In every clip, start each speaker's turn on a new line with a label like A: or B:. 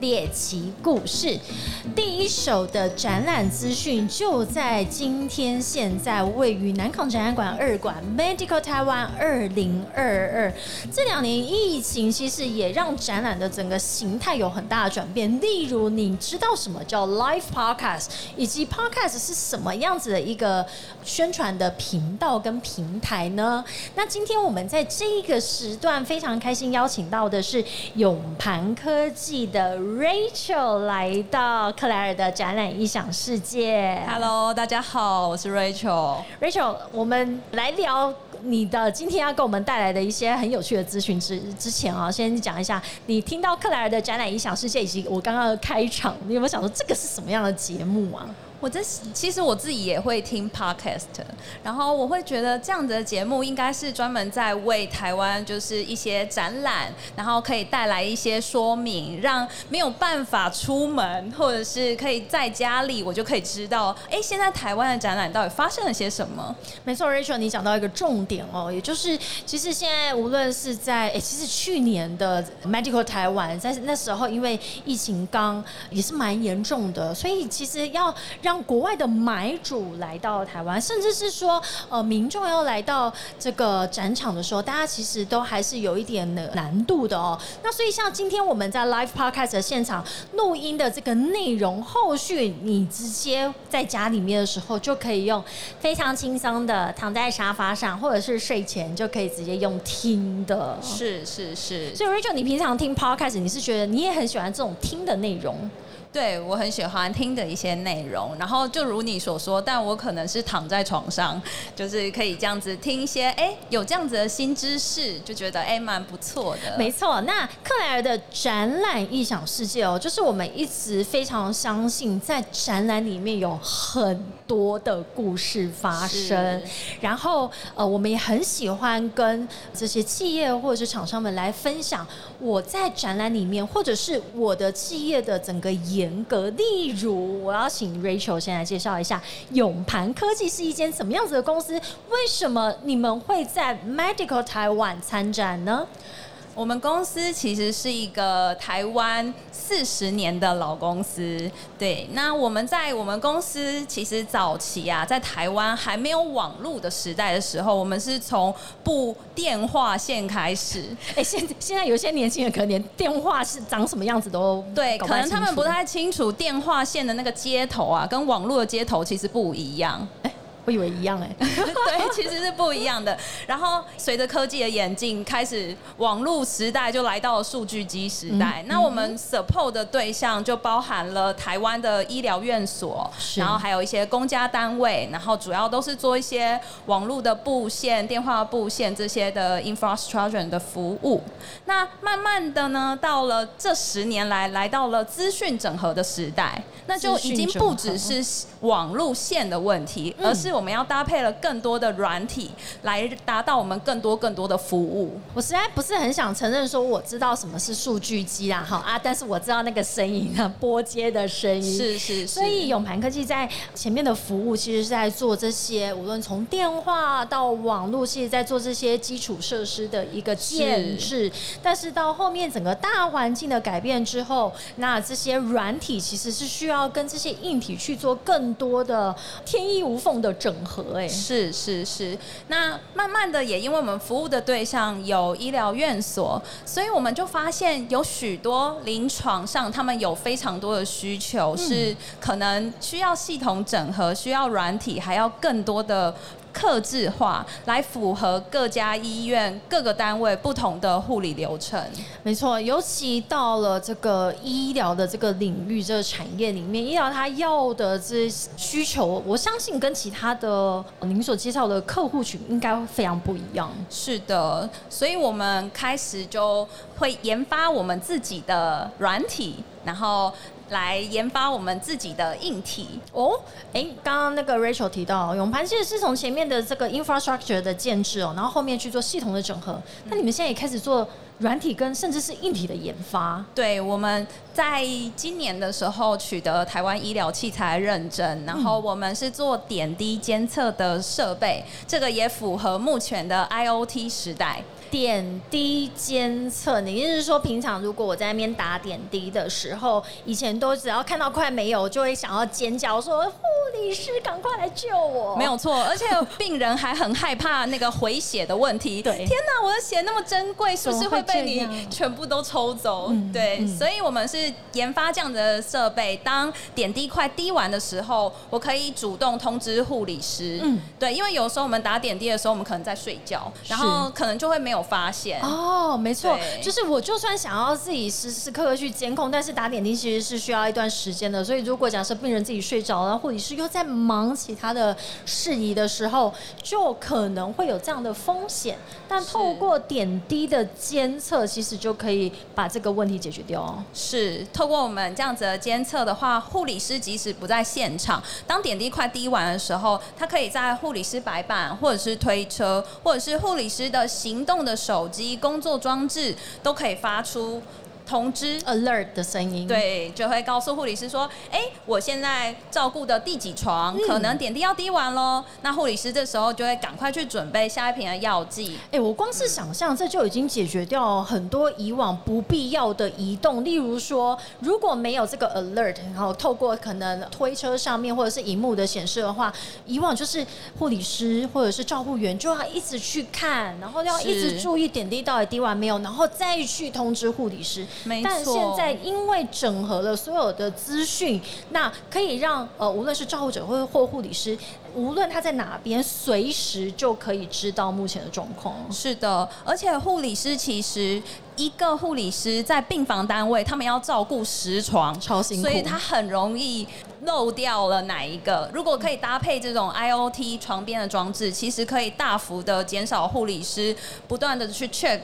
A: 猎奇故事，第一手的展览资讯就在今天。现在位于南港展览馆二馆 Medical Taiwan 二零二二。这两年疫情其实也让展览的整个形态有很大的转变。例如，你知道什么叫 Live Podcast，以及 Podcast 是什么样子的一个宣传的频道跟平台呢？那今天我们在这个时段非常开心邀请到的是永盘科技的。Rachel 来到克莱尔的展览异想世界。
B: Hello，大家好，我是 Rachel。
A: Rachel，我们来聊你的今天要给我们带来的一些很有趣的资讯之之前啊，先讲一下你听到克莱尔的展览异想世界以及我刚刚的开场，你有没有想说这个是什么样的节目啊？
B: 我这其实我自己也会听 podcast，然后我会觉得这样子的节目应该是专门在为台湾就是一些展览，然后可以带来一些说明，让没有办法出门或者是可以在家里，我就可以知道，哎，现在台湾的展览到底发生了些什么？
A: 没错，Rachel，你讲到一个重点哦，也就是其实现在无论是在哎，其实去年的 Medical 台湾，在那时候因为疫情刚也是蛮严重的，所以其实要让国外的买主来到台湾，甚至是说，呃，民众要来到这个展场的时候，大家其实都还是有一点的难度的哦。那所以，像今天我们在 Live Podcast 的现场录音的这个内容，后续你直接在家里面的时候，就可以用非常轻松的躺在沙发上，或者是睡前就可以直接用听的。
B: 是是是。
A: 所以，Rachel，你平常听 Podcast，你是觉得你也很喜欢这种听的内容？
B: 对，我很喜欢听的一些内容，然后就如你所说，但我可能是躺在床上，就是可以这样子听一些，哎，有这样子的新知识，就觉得哎蛮不错的。
A: 没错，那克莱尔的展览异想世界哦，就是我们一直非常相信，在展览里面有很多的故事发生，然后呃，我们也很喜欢跟这些企业或者是厂商们来分享我在展览里面，或者是我的企业的整个。严格，例如，我要请 Rachel 首先来介绍一下永盘科技是一间什么样子的公司？为什么你们会在 Medical Taiwan 参展呢？
B: 我们公司其实是一个台湾四十年的老公司，对。那我们在我们公司其实早期啊，在台湾还没有网络的时代的时候，我们是从布电话线开始。
A: 哎，现现在有些年轻人可能连电话是长什么样子都
B: 对，可能他们不太清楚电话线的那个接头啊，跟网络的接头其实不一样。
A: 我以为一样哎，
B: 对，其实是不一样的。然后随着科技的演进，开始网络时代就来到了数据机时代。那我们 support 的对象就包含了台湾的医疗院所，然后还有一些公家单位，然后主要都是做一些网络的布线、电话布线这些的 infrastructure 的服务。那慢慢的呢，到了这十年来，来到了资讯整合的时代，那就已经不只是网路线的问题，而是我们要搭配了更多的软体来达到我们更多更多的服务。
A: 我实在不是很想承认说我知道什么是数据机啦，好啊，但是我知道那个声音啊，波接的声音
B: 是是。
A: 所以永盘科技在前面的服务，其实是在做这些，无论从电话到网络，其实在做这些基础设施的一个建制。但是到后面整个大环境的改变之后，那这些软体其实是需要跟这些硬体去做更多的天衣无缝的整。整合哎，
B: 是是是，那慢慢的也因为我们服务的对象有医疗院所，所以我们就发现有许多临床上他们有非常多的需求，是可能需要系统整合，需要软体，还要更多的。克制化来符合各家医院各个单位不同的护理流程。
A: 没错，尤其到了这个医疗的这个领域、这个产业里面，医疗它要的这需求，我相信跟其他的您所介绍的客户群应该非常不一样。
B: 是的，所以我们开始就会研发我们自己的软体，然后。来研发我们自己的硬体。
A: 哦，哎，刚刚那个 Rachel 提到，永盘其实是从前面的这个 infrastructure 的建制哦，然后后面去做系统的整合。那你们现在也开始做软体跟甚至是硬体的研发。
B: 对，我们在今年的时候取得台湾医疗器材认证，然后我们是做点滴监测的设备，这个也符合目前的 IOT 时代。
A: 点滴监测，你意思是说，平常如果我在那边打点滴的时候，以前都只要看到快没有，就会想要尖叫说：“护理师，赶快来救我！”
B: 没有错，而且病人还很害怕那个 回血的问题。
A: 对，
B: 天哪，我的血那么珍贵，是不是会被你全部都抽走？对，所以我们是研发这样的设备，当点滴快滴完的时候，我可以主动通知护理师。嗯，对，因为有时候我们打点滴的时候，我们可能在睡觉，然后可能就会没有。发现
A: 哦，没错，就是我就算想要自己时时刻刻去监控，但是打点滴其实是需要一段时间的。所以如果假设病人自己睡着了，护理师又在忙其他的事宜的时候，就可能会有这样的风险。但透过点滴的监测，其实就可以把这个问题解决掉。
B: 是透过我们这样子的监测的话，护理师即使不在现场，当点滴快滴完的时候，他可以在护理师白板或者是推车，或者是护理师的行动。的手机工作装置都可以发出。通知
A: alert 的声音，
B: 对，就会告诉护理师说：“哎，我现在照顾的第几床，可能点滴要滴完喽。”那护理师这时候就会赶快去准备下一瓶的药剂。
A: 哎，我光是想象，这就已经解决掉很多以往不必要的移动。例如说，如果没有这个 alert，然后透过可能推车上面或者是荧幕的显示的话，以往就是护理师或者是照护员就要一直去看，然后要一直注意点滴到底滴完没有，然后再去通知护理师。但现在因为整合了所有的资讯，那可以让呃无论是照护者或或护理师，无论他在哪边，随时就可以知道目前的状况。
B: 是的，而且护理师其实一个护理师在病房单位，他们要照顾十床，
A: 超辛苦，
B: 所以他很容易。漏掉了哪一个？如果可以搭配这种 IOT 床边的装置，其实可以大幅的减少护理师不断的去 check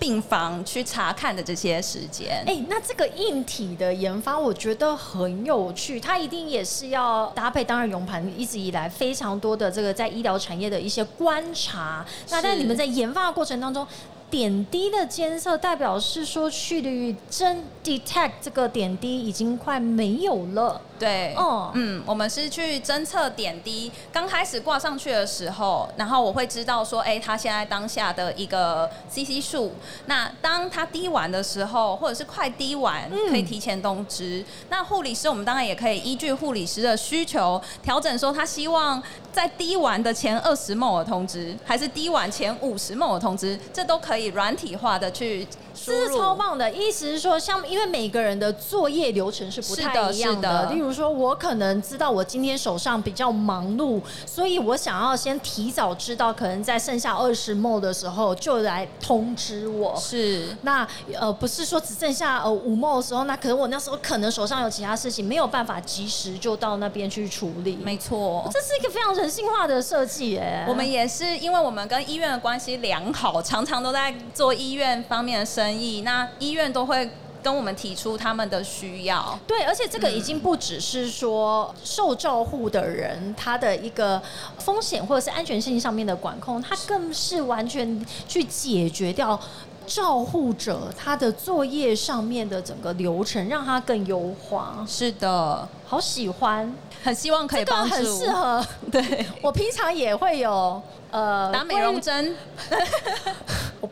B: 病房去查看的这些时间。
A: 哎，那这个硬体的研发，我觉得很有趣。它一定也是要搭配，当然永盘一直以来非常多的这个在医疗产业的一些观察。那在你们在研发的过程当中。点滴的监测代表是说，去率真 detect 这个点滴已经快没有了。
B: 对，哦，嗯，我们是去侦测点滴，刚开始挂上去的时候，然后我会知道说，哎，他现在当下的一个 CC 数。那当他滴完的时候，或者是快滴完，可以提前通知。那护理师，我们当然也可以依据护理师的需求调整，说他希望在滴完的前二十梦的通知，还是滴完前五十梦的通知，这都可以。软体化的去
A: 这是超棒的，意思是说，像因为每个人的作业流程是不太一样的。例如说，我可能知道我今天手上比较忙碌，所以我想要先提早知道，可能在剩下二十末的时候就来通知我。
B: 是，
A: 那呃不是说只剩下呃午末的时候，那可能我那时候可能手上有其他事情，没有办法及时就到那边去处理。
B: 没错，
A: 这是一个非常人性化的设计耶。
B: 我们也是，因为我们跟医院的关系良好，常常都在做医院方面的生意。那医院都会跟我们提出他们的需要。
A: 对，而且这个已经不只是说受照护的人他的一个风险或者是安全性上面的管控，它更是完全去解决掉照护者他的作业上面的整个流程，让他更优化。
B: 是的，
A: 好喜欢，
B: 很希望可以帮助，
A: 很适合。
B: 对
A: 我平常也会有。
B: 呃，打美容针，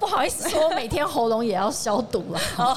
A: 好意思说，每天喉咙也要消毒了。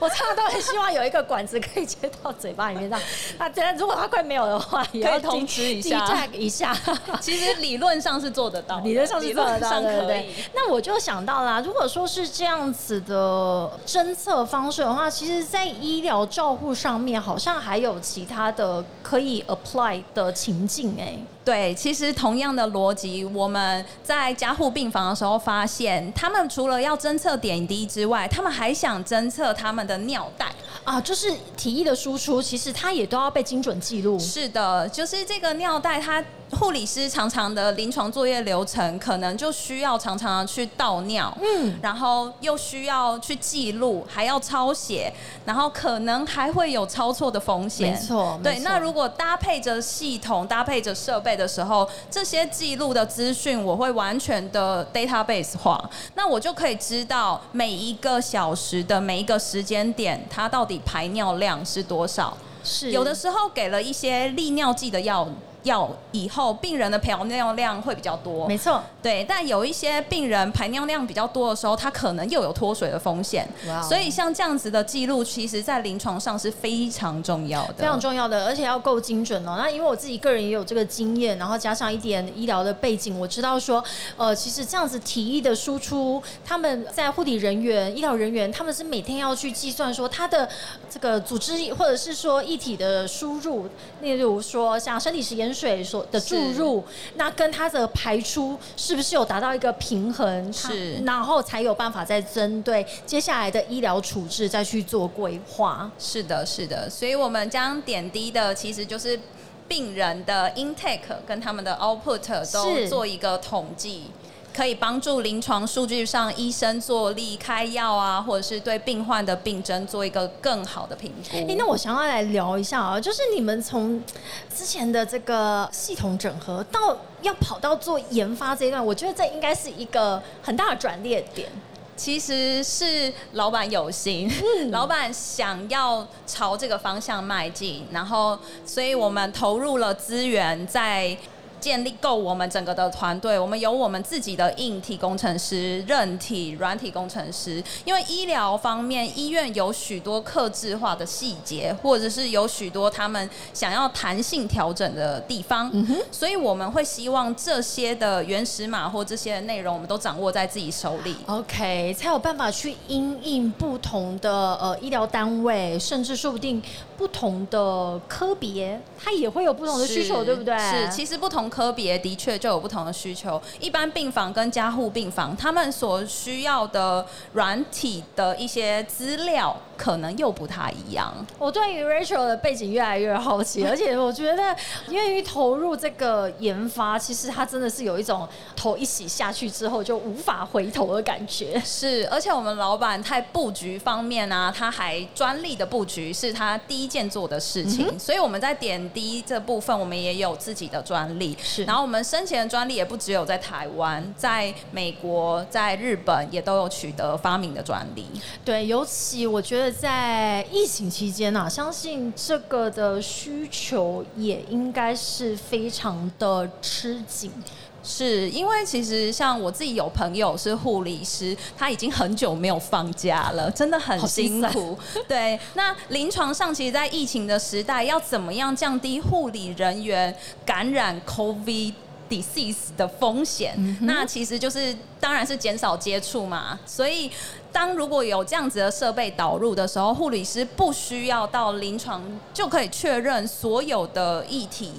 A: 我常常都很希望有一个管子可以接到嘴巴里面，让那这如果它快没有的话，也要
B: 通知一下。
A: 一下，
B: 其实理论上是做得到，
A: 理论上是做得到，对不对？那我就想到啦，如果说是这样子的侦测方式的话，其实，在医疗照护上面，好像还有其他的可以 apply 的情境，哎。
B: 对，其实同样的逻辑，我们在加护病房的时候发现，他们除了要侦测点滴之外，他们还想侦测他们的尿袋
A: 啊，就是体液的输出，其实它也都要被精准记录。
B: 是的，就是这个尿袋它。护理师常常的临床作业流程，可能就需要常常去倒尿，嗯，然后又需要去记录，还要抄写，然后可能还会有抄错的风险。
A: 没错，
B: 对。那如果搭配着系统、搭配着设备的时候，这些记录的资讯我会完全的 database 化，那我就可以知道每一个小时的每一个时间点，它到底排尿量是多少。
A: 是
B: 有的时候给了一些利尿剂的药。药以后病人的排尿量会比较多，
A: 没错，
B: 对。但有一些病人排尿量比较多的时候，他可能又有脱水的风险。所以像这样子的记录，其实在临床上是非常重要的，
A: 非常重要的，而且要够精准哦。那因为我自己个人也有这个经验，然后加上一点医疗的背景，我知道说，呃，其实这样子体液的输出，他们在护理人员、医疗人员，他们是每天要去计算说他的这个组织或者是说一体的输入，例如说像身体实验。水所的注入，那跟它的排出是不是有达到一个平衡？
B: 是，
A: 然后才有办法再针对接下来的医疗处置再去做规划。
B: 是的，是的。所以我们将点滴的其实就是病人的 intake 跟他们的 output 都做一个统计。可以帮助临床数据上医生做力开药啊，或者是对病患的病症做一个更好的评估。
A: 哎，那我想要来聊一下啊，就是你们从之前的这个系统整合到要跑到做研发这一段，我觉得这应该是一个很大的转捩点。
B: 其实是老板有心，老板想要朝这个方向迈进，然后所以我们投入了资源在。建立够我们整个的团队，我们有我们自己的硬体工程师、韧体、软体工程师。因为医疗方面，医院有许多克制化的细节，或者是有许多他们想要弹性调整的地方，所以我们会希望这些的原始码或这些内容，我们都掌握在自己手里。
A: OK，才有办法去因应不同的呃医疗单位，甚至说不定不同的科别，它也会有不同的需求，对不对？
B: 是，其实不同。科别的确就有不同的需求，一般病房跟加护病房，他们所需要的软体的一些资料。可能又不太一样。
A: 我对于 Rachel 的背景越来越好奇，而且我觉得愿意投入这个研发，其实他真的是有一种头一洗下去之后就无法回头的感觉。
B: 是，而且我们老板在布局方面呢，他还专利的布局是他第一件做的事情，所以我们在点滴这部分，我们也有自己的专利。
A: 是，
B: 然后我们生前的专利也不只有在台湾，在美国、在日本也都有取得发明的专利。
A: 对，尤其我觉得。在疫情期间呢，相信这个的需求也应该是非常的吃紧。
B: 是因为其实像我自己有朋友是护理师，他已经很久没有放假了，真的很辛苦。对，那临床上其实，在疫情的时代，要怎么样降低护理人员感染 COVID disease 的风险？那其实就是当然是减少接触嘛，所以。当如果有这样子的设备导入的时候，护理师不需要到临床就可以确认所有的议题。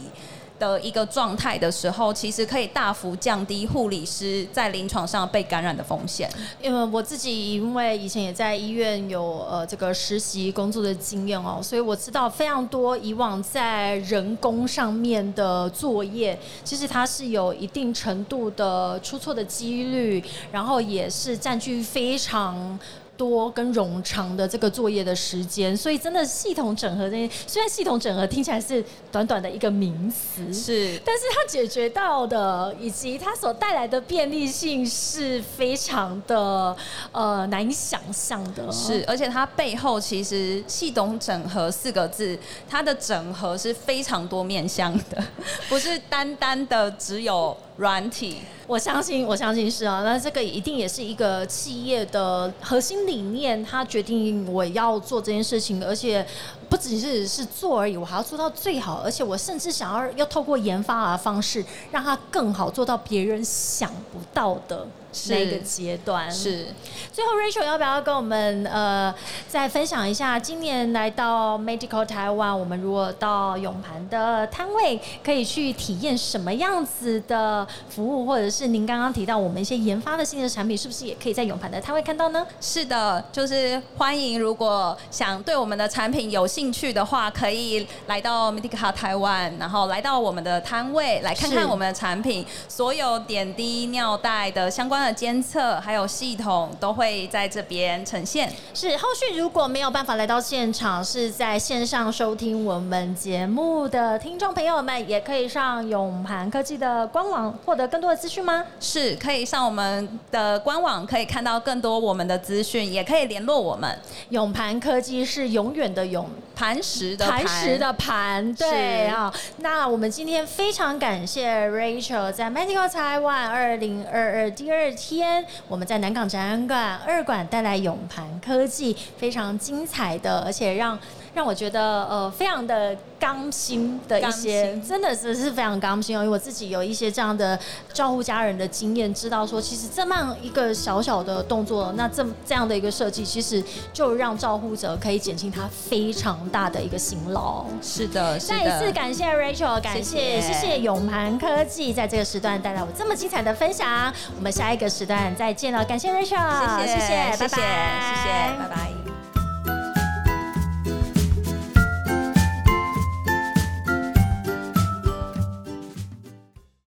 B: 的一个状态的时候，其实可以大幅降低护理师在临床上被感染的风险。
A: 因为我自己因为以前也在医院有呃这个实习工作的经验哦，所以我知道非常多以往在人工上面的作业，其实它是有一定程度的出错的几率，然后也是占据非常。多跟冗长的这个作业的时间，所以真的系统整合这些，虽然系统整合听起来是短短的一个名词，
B: 是，
A: 但是它解决到的以及它所带来的便利性是非常的呃难以想象的。
B: 是，而且它背后其实系统整合四个字，它的整合是非常多面向的，不是单单的只有。软体，
A: 我相信，我相信是啊。那这个一定也是一个企业的核心理念，他决定我要做这件事情，而且不只是是做而已，我还要做到最好，而且我甚至想要要透过研发的方式，让它更好，做到别人想不到的。那个阶段
B: 是，
A: 最后 Rachel 要不要跟我们呃再分享一下，今年来到 Medical 台湾，我们如果到永盘的摊位，可以去体验什么样子的服务，或者是您刚刚提到我们一些研发的新的产品，是不是也可以在永盘的摊位看到呢？
B: 是的，就是欢迎，如果想对我们的产品有兴趣的话，可以来到 Medica 台湾，然后来到我们的摊位来看看我们的产品，所有点滴尿袋的相关的监测还有系统都会在这边呈现。
A: 是后续如果没有办法来到现场，是在线上收听我们节目的听众朋友们，也可以上永盘科技的官网获得更多的资讯吗？
B: 是可以上我们的官网，可以看到更多我们的资讯，也可以联络我们。
A: 永盘科技是永远的永
B: 磐石的
A: 磐石的磐，对啊。那我们今天非常感谢 Rachel 在 Medical Taiwan 二零二二第二天，我们在南港展览馆二馆带来永盘科技非常精彩的，而且让。让我觉得呃非常的刚心的一些，真的是是非常刚心哦，因为我自己有一些这样的照顾家人的经验，知道说其实这么一个小小的动作，那这这样的一个设计，其实就让照顾者可以减轻他非常大的一个辛劳。
B: 是的，
A: 再一次感谢 Rachel，感谢谢谢永盘科技在这个时段带来我这么精彩的分享。我们下一个时段再见了，感谢 Rachel，
B: 谢谢谢谢，
A: 拜拜，谢
B: 谢谢，拜拜。